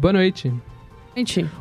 Boa noite.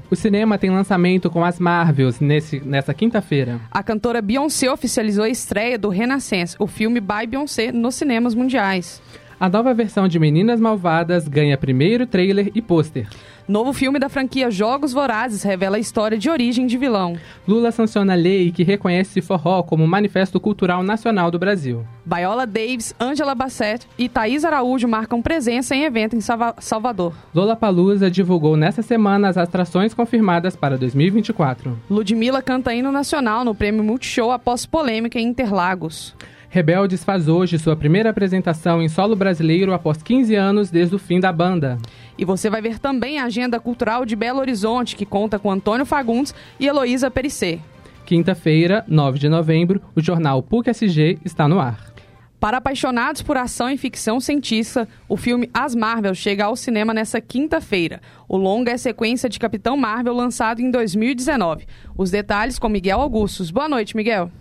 O cinema tem lançamento com as Marvels nesse, nessa quinta-feira. a cantora Beyoncé oficializou a estreia do Renaissance, o filme by Beyoncé, nos cinemas mundiais. A nova versão de Meninas Malvadas ganha primeiro trailer e pôster. Novo filme da franquia Jogos Vorazes revela a história de origem de vilão. Lula sanciona a lei que reconhece forró como manifesto cultural nacional do Brasil. Viola Davis, Angela Bassett e Thaís Araújo marcam presença em evento em Salva- Salvador. Lollapalooza divulgou nessa semana as atrações confirmadas para 2024. Ludmilla canta hino nacional no prêmio Multishow após polêmica em Interlagos. Rebeldes faz hoje sua primeira apresentação em solo brasileiro após 15 anos desde o fim da banda. E você vai ver também a agenda cultural de Belo Horizonte, que conta com Antônio Fagundes e Heloísa Perissé. Quinta-feira, 9 de novembro, o jornal PUC-SG está no ar. Para apaixonados por ação e ficção científica, o filme As Marvel chega ao cinema nesta quinta-feira. O longa é sequência de Capitão Marvel lançado em 2019. Os detalhes com Miguel Augustos. Boa noite, Miguel.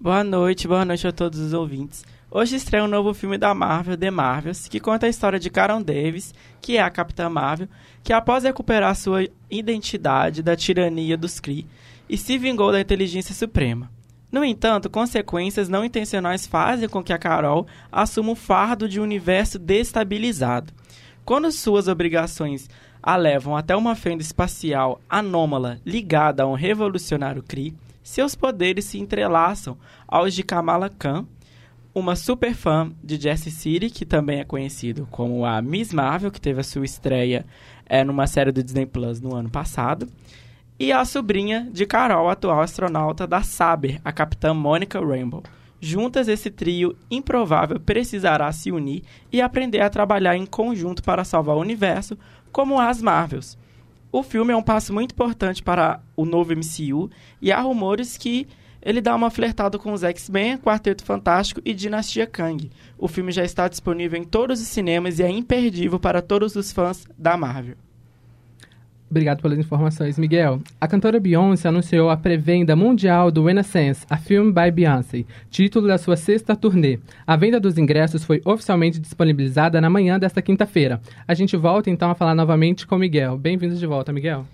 Boa noite, boa noite a todos os ouvintes. Hoje estreia um novo filme da Marvel, The Marvels, que conta a história de Karen Davis, que é a Capitã Marvel, que após recuperar sua identidade da tirania dos Kree e se vingou da inteligência suprema. No entanto, consequências não intencionais fazem com que a Carol assuma o fardo de um universo destabilizado. Quando suas obrigações a levam até uma fenda espacial anômala ligada a um revolucionário Kree, seus poderes se entrelaçam aos de Kamala Khan, uma super fã de Jessie City, que também é conhecido como a Miss Marvel, que teve a sua estreia é, numa série do Disney Plus no ano passado, e a sobrinha de Carol, atual astronauta da Saber, a Capitã Mônica Rainbow. Juntas, esse trio improvável precisará se unir e aprender a trabalhar em conjunto para salvar o universo, como as Marvels. O filme é um passo muito importante para o novo MCU e há rumores que ele dá uma flertada com os X-Men, Quarteto Fantástico e Dinastia Kang. O filme já está disponível em todos os cinemas e é imperdível para todos os fãs da Marvel. Obrigado pelas informações, Miguel. A cantora Beyoncé anunciou a pré-venda mundial do Renaissance, a Film by Beyoncé, título da sua sexta turnê. A venda dos ingressos foi oficialmente disponibilizada na manhã desta quinta-feira. A gente volta então a falar novamente com Miguel. Bem-vindos de volta, Miguel.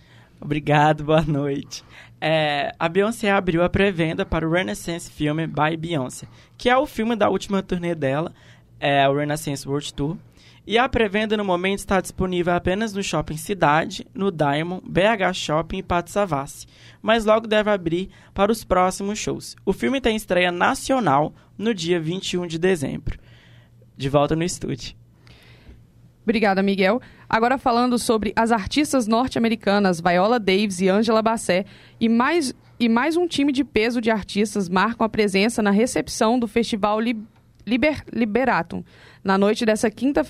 Obrigado, boa noite. É, a Beyoncé abriu a pré-venda para o Renaissance Film by Beyoncé, que é o filme da última turnê dela, é o Renaissance World Tour. E a pré-venda no momento está disponível apenas no Shopping Cidade, no Diamond, BH Shopping e Pátio Savassi, mas logo deve abrir para os próximos shows. O filme tem estreia nacional no dia 21 de dezembro. De volta no estúdio. Obrigada, Miguel. Agora falando sobre as artistas norte-americanas Viola Davis e Angela Bassett e mais, e mais um time de peso de artistas marcam a presença na recepção do Festival Li- Liber, Liberatum na noite dessa quinta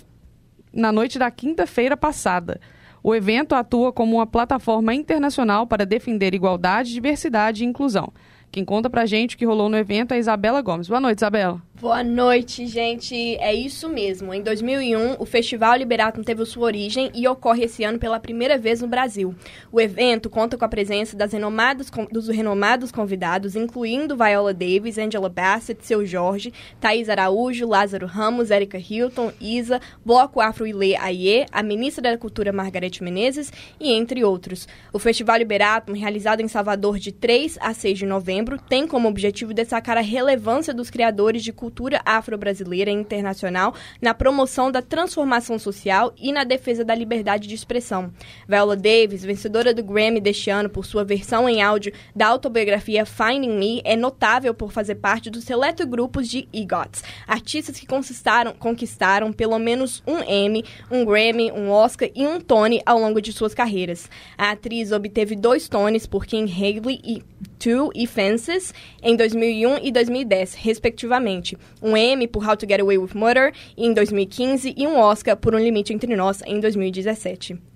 na noite da quinta-feira passada. O evento atua como uma plataforma internacional para defender igualdade, diversidade e inclusão. Quem conta pra gente o que rolou no evento é Isabela Gomes. Boa noite, Isabela. Boa noite, gente. É isso mesmo. Em 2001, o Festival Liberatum teve sua origem e ocorre esse ano pela primeira vez no Brasil. O evento conta com a presença das renomadas, dos renomados convidados, incluindo Viola Davis, Angela Bassett, Seu Jorge, Thaís Araújo, Lázaro Ramos, Erika Hilton, Isa, Bloco Afro Ilê Aie, a ministra da Cultura Margarete Menezes e entre outros. O Festival Liberatum, realizado em Salvador de 3 a 6 de novembro, tem como objetivo destacar a relevância dos criadores de cultura afro-brasileira e internacional na promoção da transformação social e na defesa da liberdade de expressão. Viola Davis, vencedora do Grammy deste ano por sua versão em áudio da autobiografia Finding Me, é notável por fazer parte do seleto grupos de EGOTs, artistas que conquistaram, conquistaram pelo menos um Emmy, um Grammy, um Oscar e um Tony ao longo de suas carreiras. A atriz obteve dois Tonys por King Haley e Two e Fences em 2001 e 2010, respectivamente. Um Emmy por How to Get Away with Murder em 2015 e um Oscar por Um Limite Entre Nós em 2017.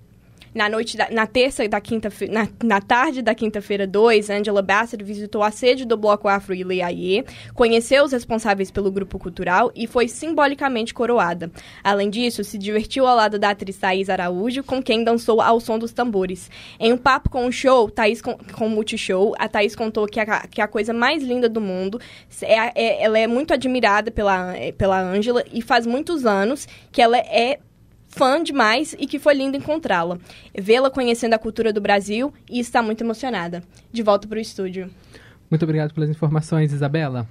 Na noite da, na terça da quinta na, na tarde da quinta-feira 2, Angela Bassett visitou a sede do Bloco Afro Ileaie, conheceu os responsáveis pelo grupo cultural e foi simbolicamente coroada. Além disso, se divertiu ao lado da atriz Thaís Araújo, com quem dançou ao som dos tambores. Em um papo com o show, Thaís com, com o Multishow, a Thaís contou que a, que a coisa mais linda do mundo é, é ela é muito admirada pela, pela Angela e faz muitos anos que ela é fã demais e que foi lindo encontrá-la, vê-la conhecendo a cultura do Brasil e está muito emocionada. De volta para o estúdio. Muito obrigado pelas informações, Isabela.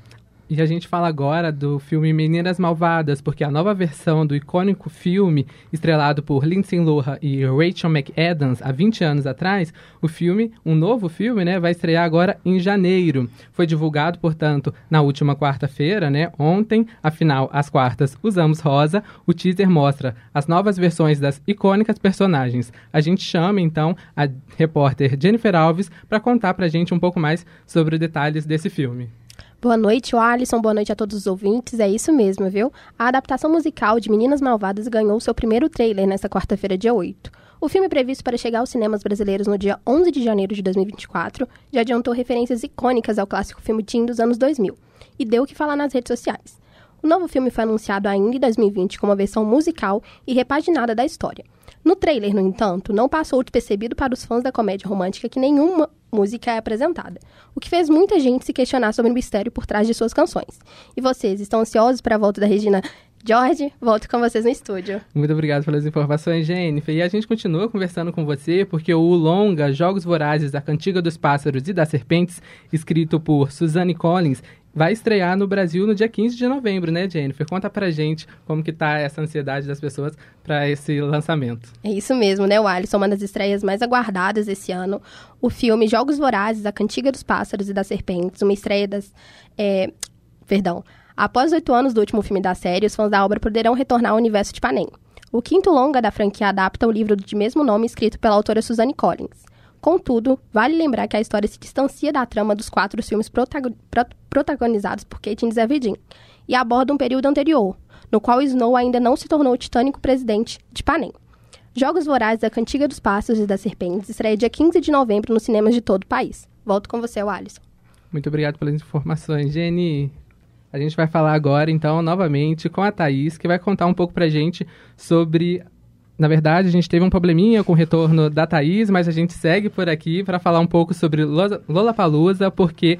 E a gente fala agora do filme Meninas Malvadas, porque a nova versão do icônico filme, estrelado por Lindsay Lohan e Rachel McAdams há 20 anos atrás, o filme, um novo filme, né, vai estrear agora em janeiro. Foi divulgado, portanto, na última quarta-feira, né, ontem, afinal, às quartas usamos rosa. O teaser mostra as novas versões das icônicas personagens. A gente chama, então, a repórter Jennifer Alves para contar pra gente um pouco mais sobre os detalhes desse filme. Boa noite, Alisson. Boa noite a todos os ouvintes. É isso mesmo, viu? A adaptação musical de Meninas Malvadas ganhou seu primeiro trailer nesta quarta-feira, dia 8. O filme previsto para chegar aos cinemas brasileiros no dia 11 de janeiro de 2024 já adiantou referências icônicas ao clássico filme teen dos anos 2000 e deu o que falar nas redes sociais. O novo filme foi anunciado ainda em 2020 como uma versão musical e repaginada da história. No trailer, no entanto, não passou despercebido para os fãs da comédia romântica que nenhuma música é apresentada, o que fez muita gente se questionar sobre o mistério por trás de suas canções. E vocês, estão ansiosos para a volta da Regina George, volto com vocês no estúdio. Muito obrigado pelas informações, Jennifer. E a gente continua conversando com você porque o longa Jogos Vorazes, a Cantiga dos Pássaros e das Serpentes, escrito por Suzanne Collins, vai estrear no Brasil no dia 15 de novembro, né, Jennifer? Conta pra gente como que tá essa ansiedade das pessoas para esse lançamento. É isso mesmo, né, o Alisson? Uma das estreias mais aguardadas esse ano. O filme Jogos Vorazes, A Cantiga dos Pássaros e das Serpentes, uma estreia das... É, perdão. Após oito anos do último filme da série, os fãs da obra poderão retornar ao universo de Panem. O quinto longa da franquia adapta o livro de mesmo nome escrito pela autora Suzanne Collins. Contudo, vale lembrar que a história se distancia da trama dos quatro filmes protago pro protagonizados por Caitlin Zeverdin e aborda um período anterior, no qual Snow ainda não se tornou o titânico presidente de Panem. Jogos Vorazes da Cantiga dos Pássaros e das Serpentes estreia dia 15 de novembro nos cinemas de todo o país. Volto com você, Alisson. Muito obrigado pelas informações, Jenny. A gente vai falar agora, então, novamente com a Thaís, que vai contar um pouco pra gente sobre na verdade, a gente teve um probleminha com o retorno da Thaís, mas a gente segue por aqui para falar um pouco sobre Lollapalooza, porque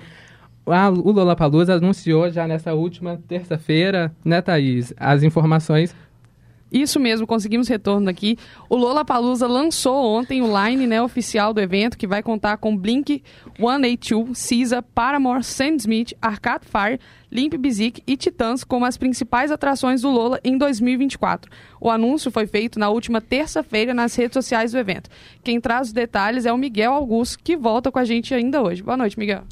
a, o Lollapalooza anunciou já nessa última terça-feira, né, Thaís, as informações isso mesmo, conseguimos retorno aqui. O Lola Palusa lançou ontem o line né, oficial do evento, que vai contar com Blink 182, Cisa, Paramore, Sam Smith, Arcade Fire, Limp Bizkit e Titãs como as principais atrações do Lola em 2024. O anúncio foi feito na última terça-feira nas redes sociais do evento. Quem traz os detalhes é o Miguel Augusto, que volta com a gente ainda hoje. Boa noite, Miguel.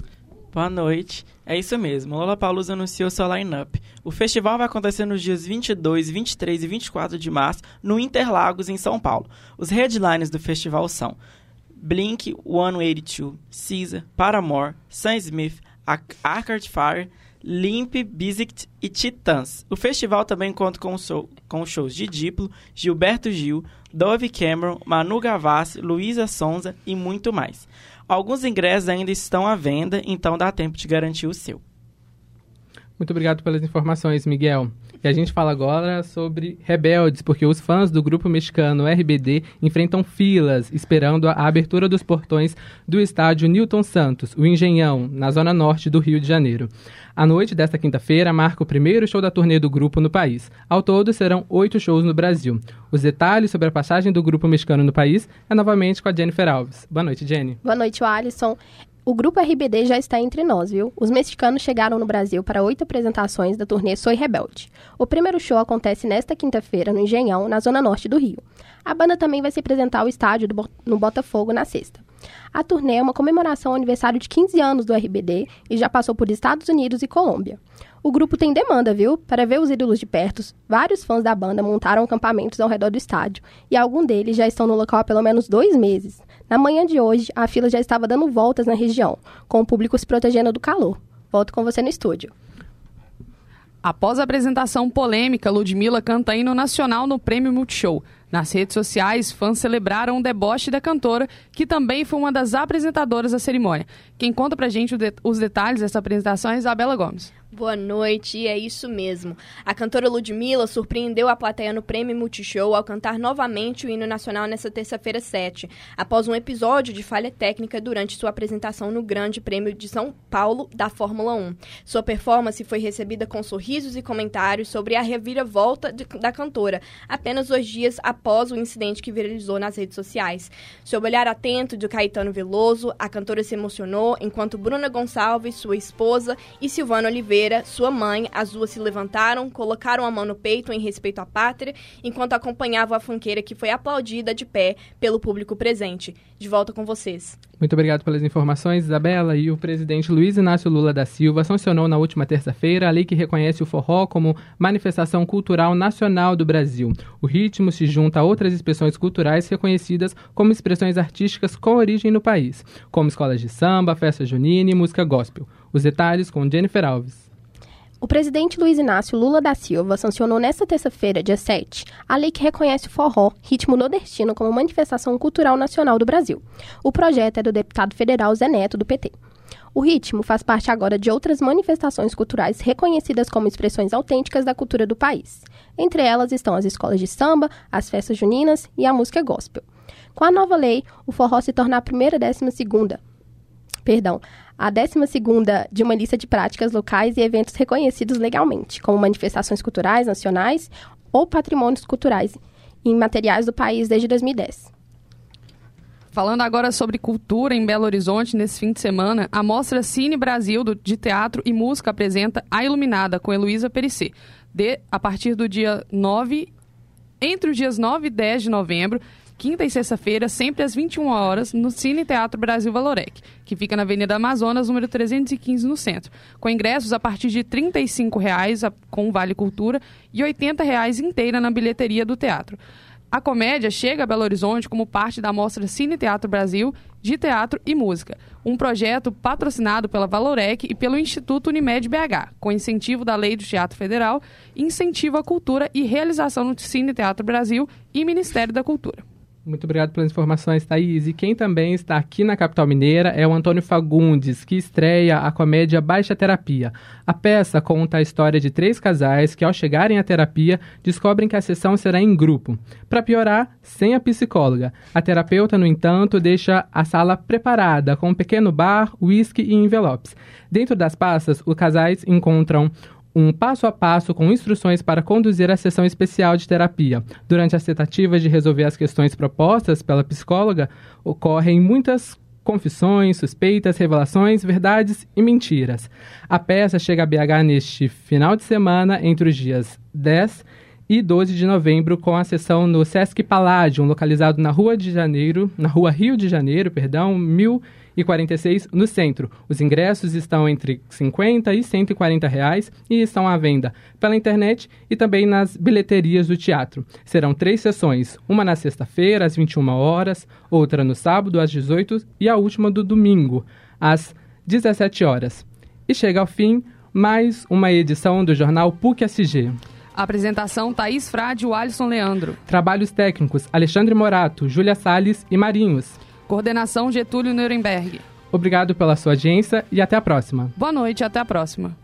Boa noite. É isso mesmo, Lollapalooza anunciou seu line-up. O festival vai acontecer nos dias 22, 23 e 24 de março no Interlagos, em São Paulo. Os headlines do festival são Blink 182, Caesar, Paramore, Sam Smith, Arcade Fire, Limp Bizkit e Titãs. O festival também conta com, show, com shows de Diplo, Gilberto Gil, Dove Cameron, Manu Gavassi, Luísa Sonza e muito mais. Alguns ingressos ainda estão à venda, então dá tempo de garantir o seu. Muito obrigado pelas informações, Miguel. E a gente fala agora sobre rebeldes, porque os fãs do grupo mexicano RBD enfrentam filas esperando a abertura dos portões do estádio Newton Santos, o Engenhão, na zona norte do Rio de Janeiro. A noite desta quinta-feira marca o primeiro show da turnê do grupo no país. Ao todo, serão oito shows no Brasil. Os detalhes sobre a passagem do grupo mexicano no país é novamente com a Jennifer Alves. Boa noite, Jenny. Boa noite, Alisson. O grupo RBD já está entre nós, viu? Os mexicanos chegaram no Brasil para oito apresentações da turnê Soy Rebelde. O primeiro show acontece nesta quinta-feira no Engenhão, na zona norte do Rio. A banda também vai se apresentar ao estádio do, no Botafogo na sexta. A turnê é uma comemoração ao aniversário de 15 anos do RBD e já passou por Estados Unidos e Colômbia. O grupo tem demanda, viu? Para ver os ídolos de perto, vários fãs da banda montaram acampamentos ao redor do estádio e alguns deles já estão no local há pelo menos dois meses. Na manhã de hoje, a fila já estava dando voltas na região, com o público se protegendo do calor. Volto com você no estúdio. Após a apresentação polêmica, Ludmilla canta hino nacional no Prêmio Multishow. Nas redes sociais, fãs celebraram o deboche da cantora, que também foi uma das apresentadoras da cerimônia. Quem conta pra gente os detalhes dessa apresentação é Isabela Gomes. Boa noite, é isso mesmo. A cantora Ludmilla surpreendeu a plateia no Prêmio Multishow ao cantar novamente o hino nacional nesta terça-feira 7, após um episódio de falha técnica durante sua apresentação no Grande Prêmio de São Paulo da Fórmula 1. Sua performance foi recebida com sorrisos e comentários sobre a reviravolta de, da cantora, apenas dois dias após o incidente que viralizou nas redes sociais. Sob olhar atento de Caetano Veloso, a cantora se emocionou enquanto Bruna Gonçalves, sua esposa, e Silvana Oliveira sua mãe, as duas se levantaram, colocaram a mão no peito em respeito à pátria, enquanto acompanhavam a funkeira que foi aplaudida de pé pelo público presente. De volta com vocês. Muito obrigado pelas informações, Isabela. E o presidente Luiz Inácio Lula da Silva sancionou na última terça-feira a lei que reconhece o forró como manifestação cultural nacional do Brasil. O ritmo se junta a outras expressões culturais reconhecidas como expressões artísticas com origem no país, como escolas de samba, festa junina e música gospel. Os detalhes com Jennifer Alves. O presidente Luiz Inácio Lula da Silva sancionou nesta terça-feira, dia 7, a lei que reconhece o forró, ritmo nordestino, como manifestação cultural nacional do Brasil. O projeto é do deputado federal Zé Neto, do PT. O ritmo faz parte agora de outras manifestações culturais reconhecidas como expressões autênticas da cultura do país. Entre elas estão as escolas de samba, as festas juninas e a música gospel. Com a nova lei, o forró se torna a primeira décima segunda, perdão, a 12 de uma lista de práticas locais e eventos reconhecidos legalmente, como manifestações culturais nacionais ou patrimônios culturais imateriais do país desde 2010. Falando agora sobre cultura em Belo Horizonte, nesse fim de semana, a Mostra Cine Brasil de Teatro e Música apresenta A Iluminada, com Heloísa Perissé, de, a partir do dia 9, entre os dias 9 e 10 de novembro, quinta e sexta-feira, sempre às 21 horas, no Cine Teatro Brasil Valorec, que fica na Avenida Amazonas, número 315, no centro, com ingressos a partir de 35 reais com Vale Cultura e 80 reais inteira na bilheteria do teatro. A comédia chega a Belo Horizonte como parte da mostra Cine Teatro Brasil de Teatro e Música, um projeto patrocinado pela Valorec e pelo Instituto Unimed BH, com incentivo da Lei do Teatro Federal, incentivo à cultura e realização no Cine Teatro Brasil e Ministério da Cultura. Muito obrigado pelas informações, Thaís. E quem também está aqui na capital mineira é o Antônio Fagundes, que estreia a comédia Baixa Terapia. A peça conta a história de três casais que, ao chegarem à terapia, descobrem que a sessão será em grupo. Para piorar, sem a psicóloga. A terapeuta, no entanto, deixa a sala preparada com um pequeno bar, uísque e envelopes. Dentro das passas, os casais encontram um passo a passo com instruções para conduzir a sessão especial de terapia. Durante as tentativas de resolver as questões propostas pela psicóloga, ocorrem muitas confissões, suspeitas, revelações, verdades e mentiras. A peça chega a BH neste final de semana, entre os dias 10 e 12 de novembro, com a sessão no Sesc Palladium, localizado na Rua de Janeiro, na Rua Rio de Janeiro, perdão, 1000 e 46 no centro. Os ingressos estão entre 50 e 140 reais e estão à venda pela internet e também nas bilheterias do teatro. Serão três sessões, uma na sexta-feira às 21 horas, outra no sábado às 18 e a última do domingo às 17 horas. E chega ao fim mais uma edição do jornal PUC SG. Apresentação Thaís Frade e Alisson Leandro. Trabalhos técnicos Alexandre Morato, Júlia Sales e Marinhos. Coordenação Getúlio Nuremberg. Obrigado pela sua audiência e até a próxima. Boa noite, até a próxima.